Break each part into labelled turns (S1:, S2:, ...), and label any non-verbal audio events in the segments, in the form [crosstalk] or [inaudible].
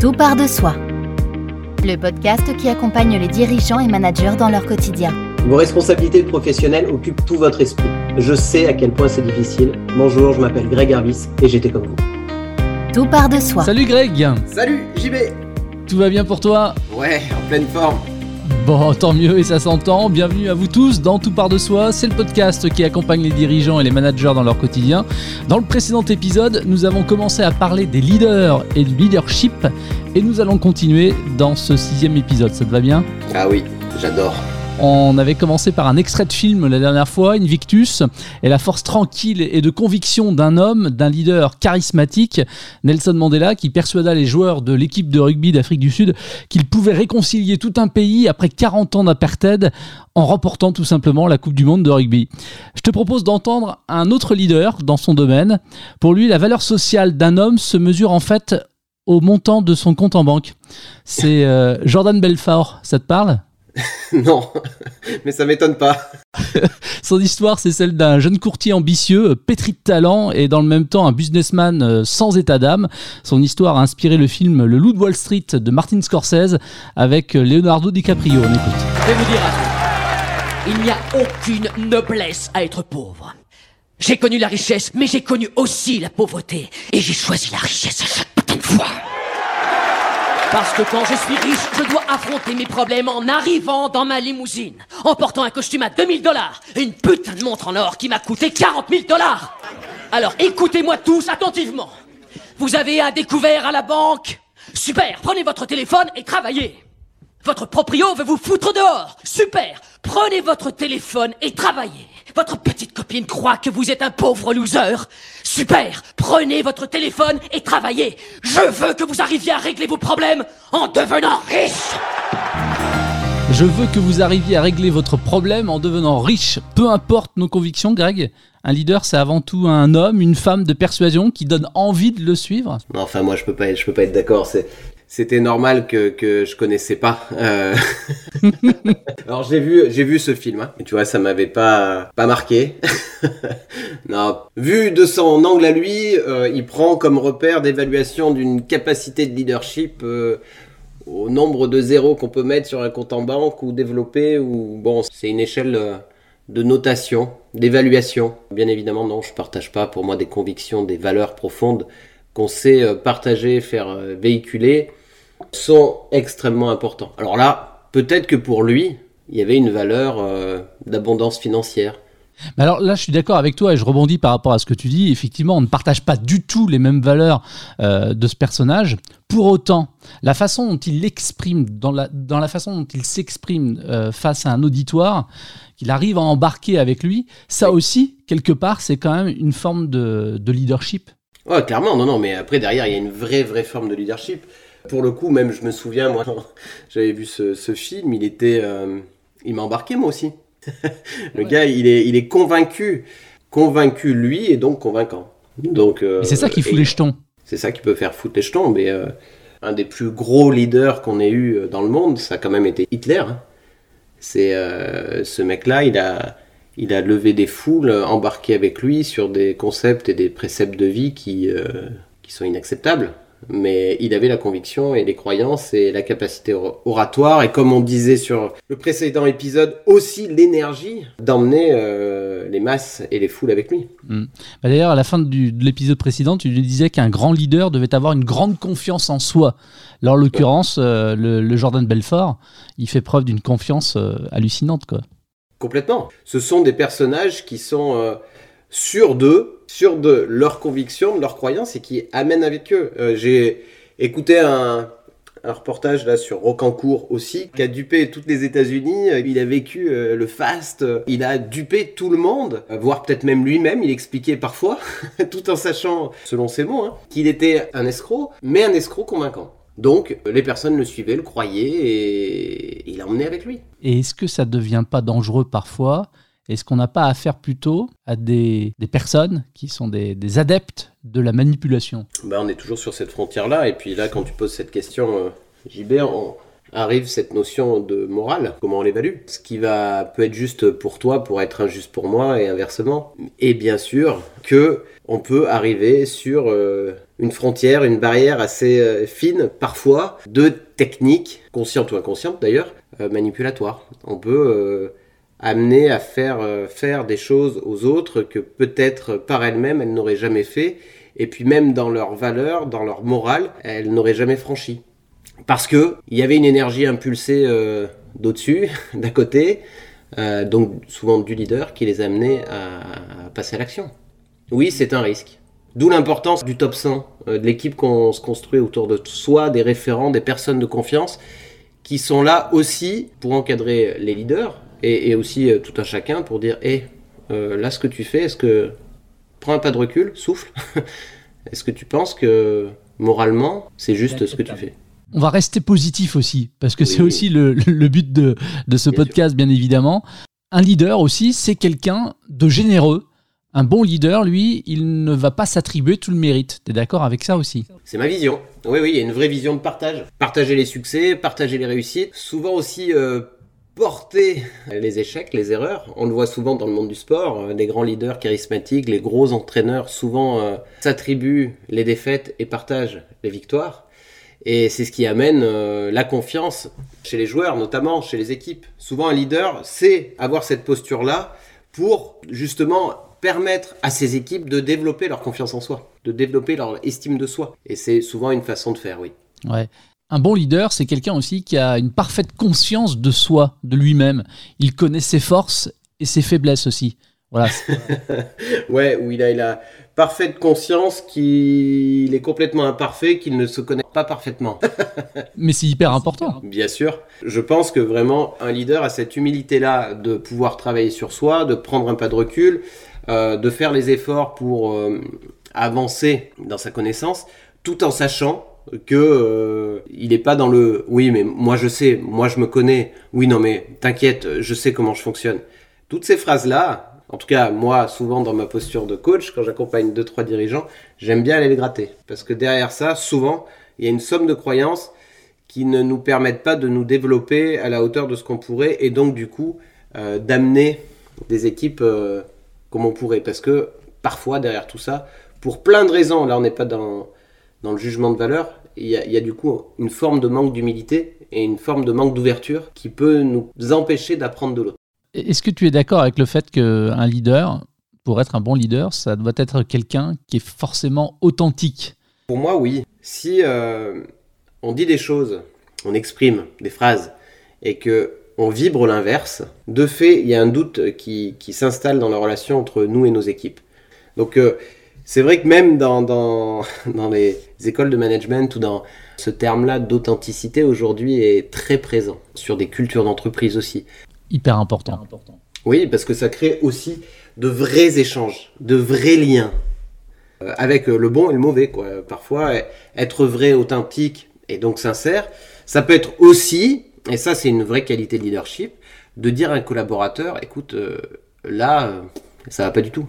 S1: Tout part de soi. Le podcast qui accompagne les dirigeants et managers dans leur quotidien.
S2: Vos responsabilités professionnelles occupent tout votre esprit. Je sais à quel point c'est difficile. Bonjour, je m'appelle Greg Harvis et j'étais comme vous.
S1: Tout part de soi.
S3: Salut Greg
S4: Salut JB
S3: Tout va bien pour toi?
S4: Ouais, en pleine forme.
S3: Bon, tant mieux et ça s'entend. Bienvenue à vous tous dans Tout part de soi. C'est le podcast qui accompagne les dirigeants et les managers dans leur quotidien. Dans le précédent épisode, nous avons commencé à parler des leaders et du leadership et nous allons continuer dans ce sixième épisode. Ça te va bien?
S4: Ah oui, j'adore.
S3: On avait commencé par un extrait de film la dernière fois, Invictus, et la force tranquille et de conviction d'un homme, d'un leader charismatique, Nelson Mandela, qui persuada les joueurs de l'équipe de rugby d'Afrique du Sud qu'il pouvait réconcilier tout un pays après 40 ans d'apartheid en remportant tout simplement la Coupe du Monde de rugby. Je te propose d'entendre un autre leader dans son domaine. Pour lui, la valeur sociale d'un homme se mesure en fait au montant de son compte en banque. C'est euh, Jordan Belfort, ça te parle? [laughs]
S4: non, [laughs] mais ça m'étonne pas. [laughs]
S3: Son histoire, c'est celle d'un jeune courtier ambitieux, pétri de talent et dans le même temps un businessman euh, sans état d'âme. Son histoire a inspiré le film Le Loup de Wall Street de Martin Scorsese avec Leonardo DiCaprio. On écoute.
S5: Je vais vous dire un truc. Il n'y a aucune noblesse à être pauvre. J'ai connu la richesse, mais j'ai connu aussi la pauvreté. Et j'ai choisi la richesse à chaque putain de fois. Parce que quand je suis riche, je dois affronter mes problèmes en arrivant dans ma limousine, en portant un costume à 2000 dollars et une putain de montre en or qui m'a coûté 40 000 dollars. Alors écoutez-moi tous attentivement. Vous avez un découvert à la banque Super, prenez votre téléphone et travaillez. Votre proprio veut vous foutre dehors Super, prenez votre téléphone et travaillez. Votre petite copine croit que vous êtes un pauvre loser. Super Prenez votre téléphone et travaillez. Je veux que vous arriviez à régler vos problèmes en devenant riche.
S3: Je veux que vous arriviez à régler votre problème en devenant riche. Peu importe nos convictions, Greg. Un leader, c'est avant tout un homme, une femme de persuasion qui donne envie de le suivre.
S4: Non, enfin, moi, je peux pas être, je peux pas être d'accord. C'est, c'était normal que, que je connaissais pas. Euh... [laughs] Alors j'ai vu j'ai vu ce film, hein. tu vois ça m'avait pas pas marqué. [laughs] non, vu de son angle à lui, euh, il prend comme repère d'évaluation d'une capacité de leadership euh, au nombre de zéros qu'on peut mettre sur un compte en banque ou développer ou bon c'est une échelle de notation, d'évaluation. Bien évidemment non, je partage pas pour moi des convictions, des valeurs profondes qu'on sait euh, partager, faire euh, véhiculer, sont extrêmement importants. Alors là, peut-être que pour lui, il y avait une valeur euh, d'abondance financière.
S3: Mais alors là, je suis d'accord avec toi et je rebondis par rapport à ce que tu dis. Effectivement, on ne partage pas du tout les mêmes valeurs euh, de ce personnage. Pour autant, la façon dont il l'exprime, dans la, dans la façon dont il s'exprime euh, face à un auditoire, qu'il arrive à embarquer avec lui, ça aussi, quelque part, c'est quand même une forme de, de leadership.
S4: Ouais, clairement, non, non, mais après, derrière, il y a une vraie, vraie forme de leadership. Pour le coup, même, je me souviens, moi, [laughs] j'avais vu ce, ce, film, il était. Euh, il m'a embarqué, moi aussi. [laughs] le ouais. gars, il est, il est convaincu. Convaincu, lui, et donc convaincant. Donc,
S3: euh, c'est ça qui fout les jetons.
S4: C'est ça qui peut faire foutre les jetons, mais euh, un des plus gros leaders qu'on ait eu dans le monde, ça a quand même été Hitler. Hein. C'est euh, ce mec-là, il a il a levé des foules, embarqué avec lui sur des concepts et des préceptes de vie qui, euh, qui sont inacceptables. Mais il avait la conviction et les croyances et la capacité oratoire et comme on disait sur le précédent épisode, aussi l'énergie d'emmener euh, les masses et les foules avec lui.
S3: Mmh. Bah D'ailleurs, à la fin de l'épisode précédent, tu disais qu'un grand leader devait avoir une grande confiance en soi. Là, en l'occurrence, euh, le, le, Jordan Belfort, il fait preuve d'une confiance euh, hallucinante. Quoi.
S4: Complètement. Ce sont des personnages qui sont euh, sûrs d'eux, sûrs de leurs convictions, de leurs croyances et qui amènent avec eux. Euh, J'ai écouté un, reportage là sur Rocancourt aussi, qui a dupé toutes les États-Unis. Il a vécu euh, le fast, il a dupé tout le monde, voire peut-être même lui-même. Il expliquait parfois, [laughs] tout en sachant, selon ses mots, hein, qu'il était un escroc, mais un escroc convaincant. Donc, les personnes le suivaient, le croyaient et il emmenait avec lui.
S3: Et est-ce que ça ne devient pas dangereux parfois? Est-ce qu'on n'a pas affaire plutôt à des, des personnes qui sont des, des, adeptes de la manipulation?
S4: Ben, On est toujours sur cette frontière-là. Et puis là, quand tu poses cette question, euh, JB, on arrive cette notion de morale, comment on l'évalue? Ce qui va peut être juste pour toi pour être injuste pour moi et inversement. Et bien sûr que on peut arriver sur euh, une frontière, une barrière assez euh, fine, parfois, de techniques, conscientes ou inconscientes d'ailleurs, euh, manipulatoires. On peut amener à faire, faire des choses aux autres que peut-être par elles-mêmes elles n'auraient jamais fait, et puis même dans leur valeur, dans leur morale, elles n'auraient jamais franchi. Parce que il y avait une énergie impulsée d'au-dessus, [laughs] d'à côté, donc souvent du leader, qui les amenait à passer à l'action. Oui, c'est un risque. D'où l'importance du top 100, euh, de l'équipe qu'on se construit autour de soi, des référents, des personnes de confiance, qui sont là aussi pour encadrer les leaders et, aussi euh, tout un chacun pour dire hé, euh, là ce que tu fais, est-ce que. Prends un pas de recul, souffle. [laughs] est-ce que tu penses que moralement, c'est juste ce que tu fais?
S3: On va rester positif aussi, parce que c'est aussi le, but de, ce podcast, bien évidemment. Un leader aussi, c'est quelqu'un de généreux, un bon leader, lui, il ne va pas s'attribuer tout le mérite. Tu es d'accord avec ça aussi?
S4: C'est ma vision. Oui, oui, il y a une vraie vision de partage. Partager les succès, partager les réussites. Souvent aussi euh, porter les échecs, les erreurs. On le voit souvent dans le monde du sport. Les grands leaders charismatiques, les gros entraîneurs, souvent euh, s'attribuent les défaites et partagent les victoires. Et c'est ce qui amène euh, la confiance chez les joueurs, notamment chez les équipes. Souvent, un leader sait avoir cette posture-là pour justement permettre à ces équipes de développer leur confiance en soi, de développer leur estime de soi. Et c'est souvent une façon de faire, oui.
S3: Ouais. Un bon leader, c'est quelqu'un aussi qui a une parfaite conscience de soi, de lui-même. Il connaît ses forces et ses faiblesses aussi. Voilà. [laughs]
S4: ouais, où il a, il a parfaite conscience qu'il est complètement imparfait, qu'il ne se connaît pas parfaitement. [laughs]
S3: Mais c'est hyper important.
S4: Bien sûr. Je pense que vraiment un leader a cette humilité-là de pouvoir travailler sur soi, de prendre un pas de recul, euh, de faire les efforts pour euh, avancer dans sa connaissance, tout en sachant que euh, il n'est pas dans le oui mais moi je sais, moi je me connais, oui non mais t'inquiète, je sais comment je fonctionne. Toutes ces phrases là, en tout cas moi souvent dans ma posture de coach quand j'accompagne deux trois dirigeants, j'aime bien aller les gratter parce que derrière ça souvent il y a une somme de croyances qui ne nous permettent pas de nous développer à la hauteur de ce qu'on pourrait et donc du coup d'amener des équipes comme on pourrait. Parce que parfois, derrière tout ça, pour plein de raisons, là on n'est pas dans, le jugement de valeur, il y a du coup une forme de manque d'humilité et une forme de manque d'ouverture qui peut nous empêcher d'apprendre de l'autre.
S3: Est-ce que tu es d'accord avec le fait qu'un leader, pour être un bon leader, ça doit être quelqu'un qui est forcément authentique?
S4: Pour moi, oui. Si euh, on dit des choses, on exprime des phrases, et que on vibre l'inverse. De fait, il y a un doute qui, s'installe dans la relation entre nous et nos équipes. Donc, euh, c'est vrai que même dans, [laughs] dans, les écoles de management ou dans ce terme-là d'authenticité aujourd'hui est très présent, sur des cultures d'entreprise aussi.
S3: Hyper important.
S4: Oui, parce que ça crée aussi de vrais échanges, de vrais liens, euh, avec le bon et le mauvais. Quoi. Parfois, être vrai, authentique et donc sincère, ça peut être aussi et ça, c'est une vraie qualité de leadership, de dire à un collaborateur, écoute, euh, là, euh, ça va pas du tout.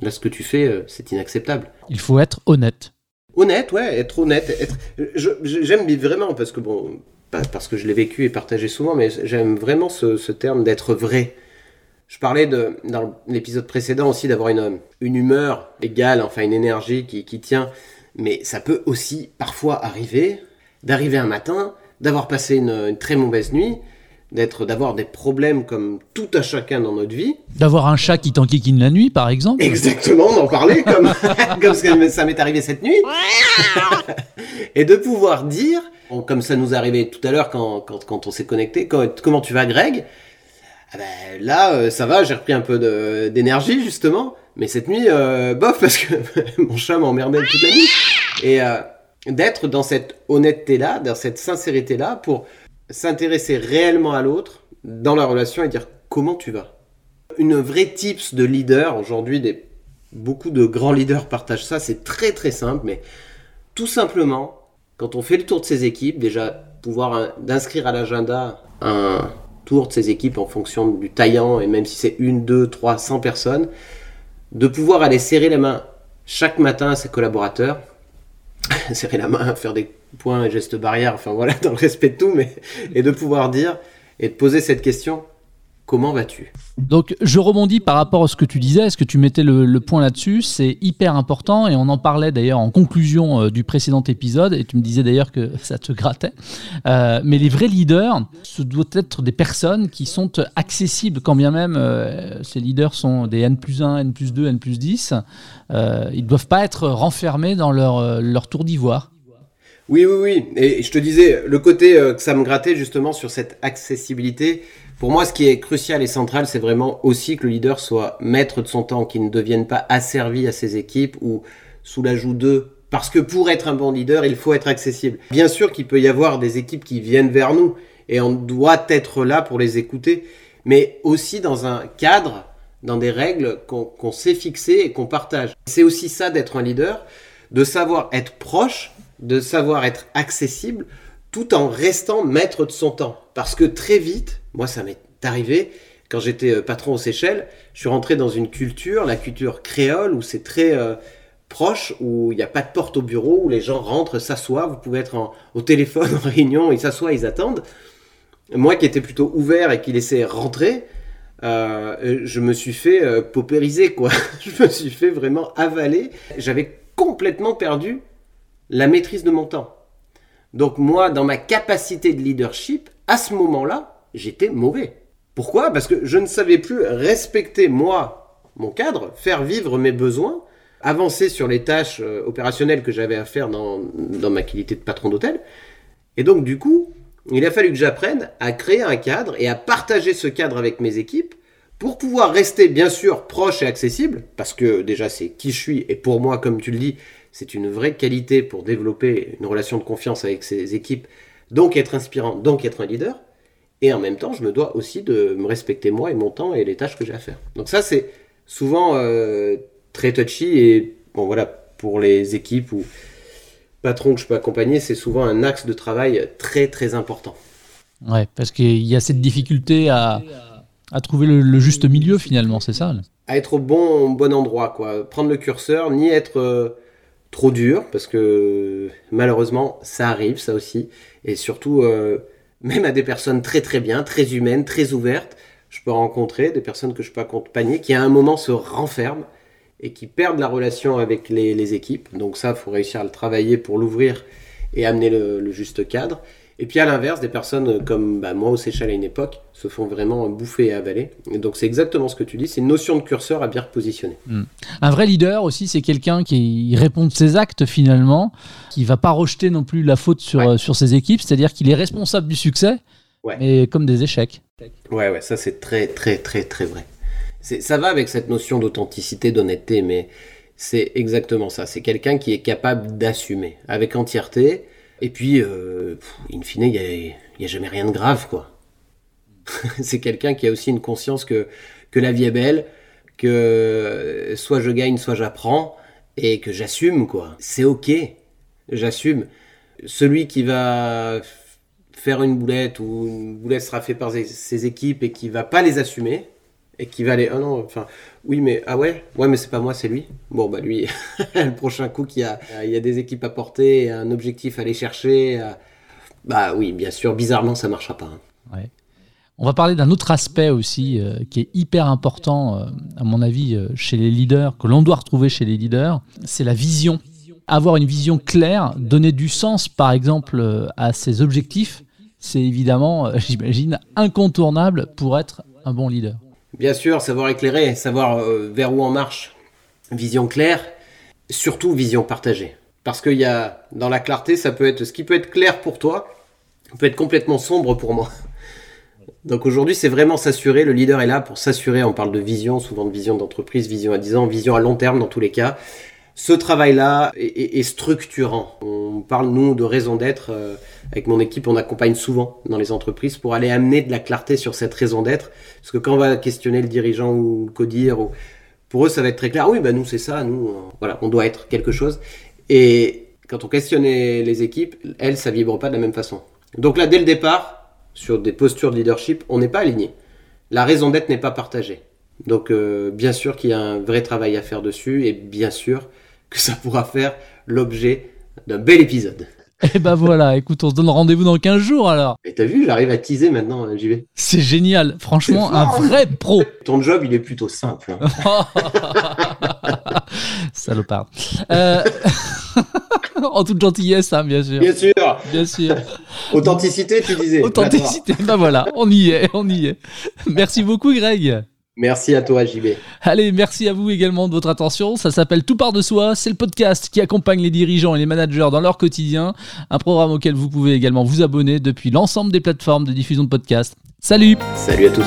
S4: Là, ce que tu fais, euh, c'est inacceptable.
S3: Il faut être honnête.
S4: Honnête, ouais, être honnête. Être... J'aime vraiment, parce que bon, parce que je l'ai vécu et partagé souvent, mais j'aime vraiment ce, terme d'être vrai. Je parlais dans l'épisode précédent aussi d'avoir une, humeur égale, enfin une énergie qui tient. Mais ça peut aussi parfois arriver d'arriver un matin d'avoir passé une, très mauvaise nuit, d'être, d'avoir des problèmes comme tout à chacun dans notre vie.
S3: D'avoir un chat qui t'enquiquine la nuit, par exemple.
S4: Exactement, d'en parler [laughs] comme, comme ça m'est arrivé cette nuit. [laughs] et de pouvoir dire, comme ça nous arrivé tout à l'heure quand, quand, quand on s'est connecté, comment tu vas Greg? Ah ben, Là, euh, ça va, j'ai repris un peu d'énergie justement. Mais cette nuit, euh, bof, parce que [laughs] mon chat m'emmerdait toute la nuit. Et, euh, d'être dans cette honnêteté-là, dans cette sincérité-là, pour s'intéresser réellement à l'autre dans la relation et dire comment tu vas. Une vraie tips de leader, aujourd'hui, des... beaucoup de grands leaders partagent ça, c'est très très simple, mais tout simplement, quand on fait le tour de ses équipes, déjà pouvoir d'inscrire à l'agenda un tour de ses équipes en fonction du taillant, et même si c'est une, deux, trois, cent personnes, de pouvoir aller serrer la main chaque matin à ses collaborateurs [laughs] serrer la main, faire des points et gestes barrières, enfin voilà, [laughs] dans le respect de tout, mais et de pouvoir dire et de poser cette question comment vas-tu?
S3: Donc je rebondis par rapport à ce que tu disais, est-ce que tu mettais le, point là-dessus? C'est hyper important et on en parlait d'ailleurs en conclusion euh, du précédent épisode et tu me disais d'ailleurs que [laughs] ça te grattait. Euh, mais les vrais leaders, ce doivent être des personnes qui sont accessibles quand bien même euh, ces leaders sont des N plus 1, N plus 2, N plus 10. ils ne doivent pas être renfermés dans leur, leur tour d'ivoire.
S4: Oui, oui, oui. Et je te disais, le côté que ça me grattait justement sur cette accessibilité, pour moi, ce qui est crucial et central, c'est vraiment aussi que le leader soit maître de son temps, qu'il ne devienne pas asservi à ses équipes ou sous la joue d'eux. Parce que pour être un bon leader, il faut être accessible. Bien sûr qu'il peut y avoir des équipes qui viennent vers nous et on doit être là pour les écouter, mais aussi dans un cadre, dans des règles qu'on sait fixer et qu'on partage. C'est aussi ça d'être un leader, de savoir être proche, de savoir être accessible, tout en restant maître de son temps. Parce que très vite, moi, ça m'est arrivé quand j'étais euh, patron aux Seychelles. Je suis rentré dans une culture, la culture créole, où c'est très euh, proche, où il n'y a pas de porte au bureau, où les gens rentrent, s'assoient. Vous pouvez être au téléphone, [laughs] en réunion, ils s'assoient, ils attendent. Moi qui étais plutôt ouvert et qui laissais rentrer, euh, je me suis fait paupériser, quoi. [laughs] je me suis fait vraiment avaler. J'avais complètement perdu la maîtrise de mon temps. Donc moi, dans ma capacité de leadership, à ce moment-là, j'étais mauvais. Pourquoi? Parce que je ne savais plus respecter moi, mon cadre, faire vivre mes besoins, avancer sur les tâches euh, opérationnelles que j'avais à faire dans, dans ma qualité de patron d'hôtel. Et donc du coup, il a fallu que j'apprenne à créer un cadre et à partager ce cadre avec mes équipes pour pouvoir rester bien sûr proche et accessible, parce que déjà c'est qui je suis, et pour moi, comme tu le dis, c'est une vraie qualité pour développer une relation de confiance avec ses équipes, donc être inspirant, donc être un leader. Et en même temps, je me dois aussi de me respecter moi et mon temps et les tâches que j'ai à faire. Donc ça, c'est souvent euh, très touchy et bon voilà, pour les équipes ou patrons que je peux accompagner, c'est souvent un axe de travail très très important.
S3: Ouais, parce qu'il y a cette difficulté à, à trouver le, juste milieu finalement, c'est ça?
S4: À être au bon, bon endroit, quoi. Prendre le curseur, ni être euh, trop dur, parce que malheureusement, ça arrive, ça aussi. Et surtout, euh, même à des personnes très très bien, très humaines, très ouvertes, je peux rencontrer des personnes que je peux accompagner qui à un moment se renferment et qui perdent la relation avec les, équipes. Donc ça, il faut réussir à le travailler pour l'ouvrir et amener le juste cadre. Et puis à l'inverse, des personnes comme bah, moi au Seychelles à une époque se font vraiment bouffer et avaler. Et donc c'est exactement ce que tu dis, c'est une notion de curseur à bien repositionner.
S3: Hmm. Un vrai leader aussi, c'est quelqu'un qui répond de ses actes finalement, qui va pas rejeter non plus la faute sur, euh, sur ses équipes, c'est-à-dire qu'il est responsable du succès, mais comme des échecs.
S4: Ouais, ouais, ça c'est très très très très vrai. Ça va avec cette notion d'authenticité, d'honnêteté, mais c'est exactement ça. C'est quelqu'un qui est capable d'assumer avec entièreté et puis, euh, in fine, il n'y a, jamais rien de grave, quoi. [laughs] c'est quelqu'un qui a aussi une conscience que, que la vie est belle, que soit je gagne, soit j'apprends, et que j'assume, quoi. C'est ok, j'assume. Celui qui va faire une boulette ou une boulette sera faite par ses équipes et qui va pas les assumer, et qui va aller ah non enfin oui mais ah ouais? Ouais mais c'est pas moi c'est lui. Bon bah lui [laughs] le prochain coup qu'il y a il y a des équipes à porter un objectif à aller chercher bah oui bien sûr bizarrement ça marchera pas
S3: hein. on va parler d'un autre aspect aussi euh, qui est hyper important euh, à mon avis euh, chez les leaders que l'on doit retrouver chez les leaders c'est la vision. Avoir une vision claire donner du sens par exemple à ses objectifs c'est évidemment [laughs] j'imagine incontournable pour être un bon leader
S4: Bien sûr, savoir éclairer, savoir euh, vers où on marche, vision claire, surtout vision partagée. Parce qu'il y a, dans la clarté, ça peut être, ce qui peut être clair pour toi, peut être complètement sombre pour moi. Donc aujourd'hui, c'est vraiment s'assurer, le leader est là pour s'assurer, on parle de vision, souvent de vision d'entreprise, vision à 10 ans, vision à long terme dans tous les cas. Ce travail-là est, structurant. On parle, nous, de raison d'être. Euh, avec mon équipe, on accompagne souvent dans les entreprises pour aller amener de la clarté sur cette raison d'être. Parce que quand on va questionner le dirigeant ou le codir, ou... pour eux, ça va être très clair. Oui, bah nous, c'est ça. Nous, voilà, on doit être quelque chose. Et quand on questionne les équipes, elles, ça vibre pas de la même façon. Donc là, dès le départ, sur des postures de leadership, on n'est pas aligné. La raison d'être n'est pas partagée. Donc, euh, bien sûr qu'il y a un vrai travail à faire dessus, et bien sûr que ça pourra faire l'objet d'un bel épisode. [laughs]
S3: Et bah voilà, écoute, on se donne rendez-vous dans 15 jours alors.
S4: Et t'as vu, j'arrive à teaser maintenant, j'y vais.
S3: C'est génial, franchement, un vrai pro. [laughs]
S4: Ton job, il est plutôt simple. hein. [laughs]
S3: Salopard. Euh, en toute gentillesse, hein, bien sûr.
S4: Bien sûr.
S3: Bien sûr.
S4: Authenticité, tu disais.
S3: Authenticité, bah voilà, on y est, on y est. Merci beaucoup Greg.
S4: Merci à toi, JB.
S3: Allez, merci à vous également de votre attention. Ça s'appelle Tout part de soi. C'est le podcast qui accompagne les dirigeants et les managers dans leur quotidien. Un programme auquel vous pouvez également vous abonner depuis l'ensemble des plateformes de diffusion de podcasts. Salut
S4: Salut à tous.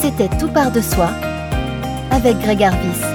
S1: C'était Tout part de soi avec Greg Arbis.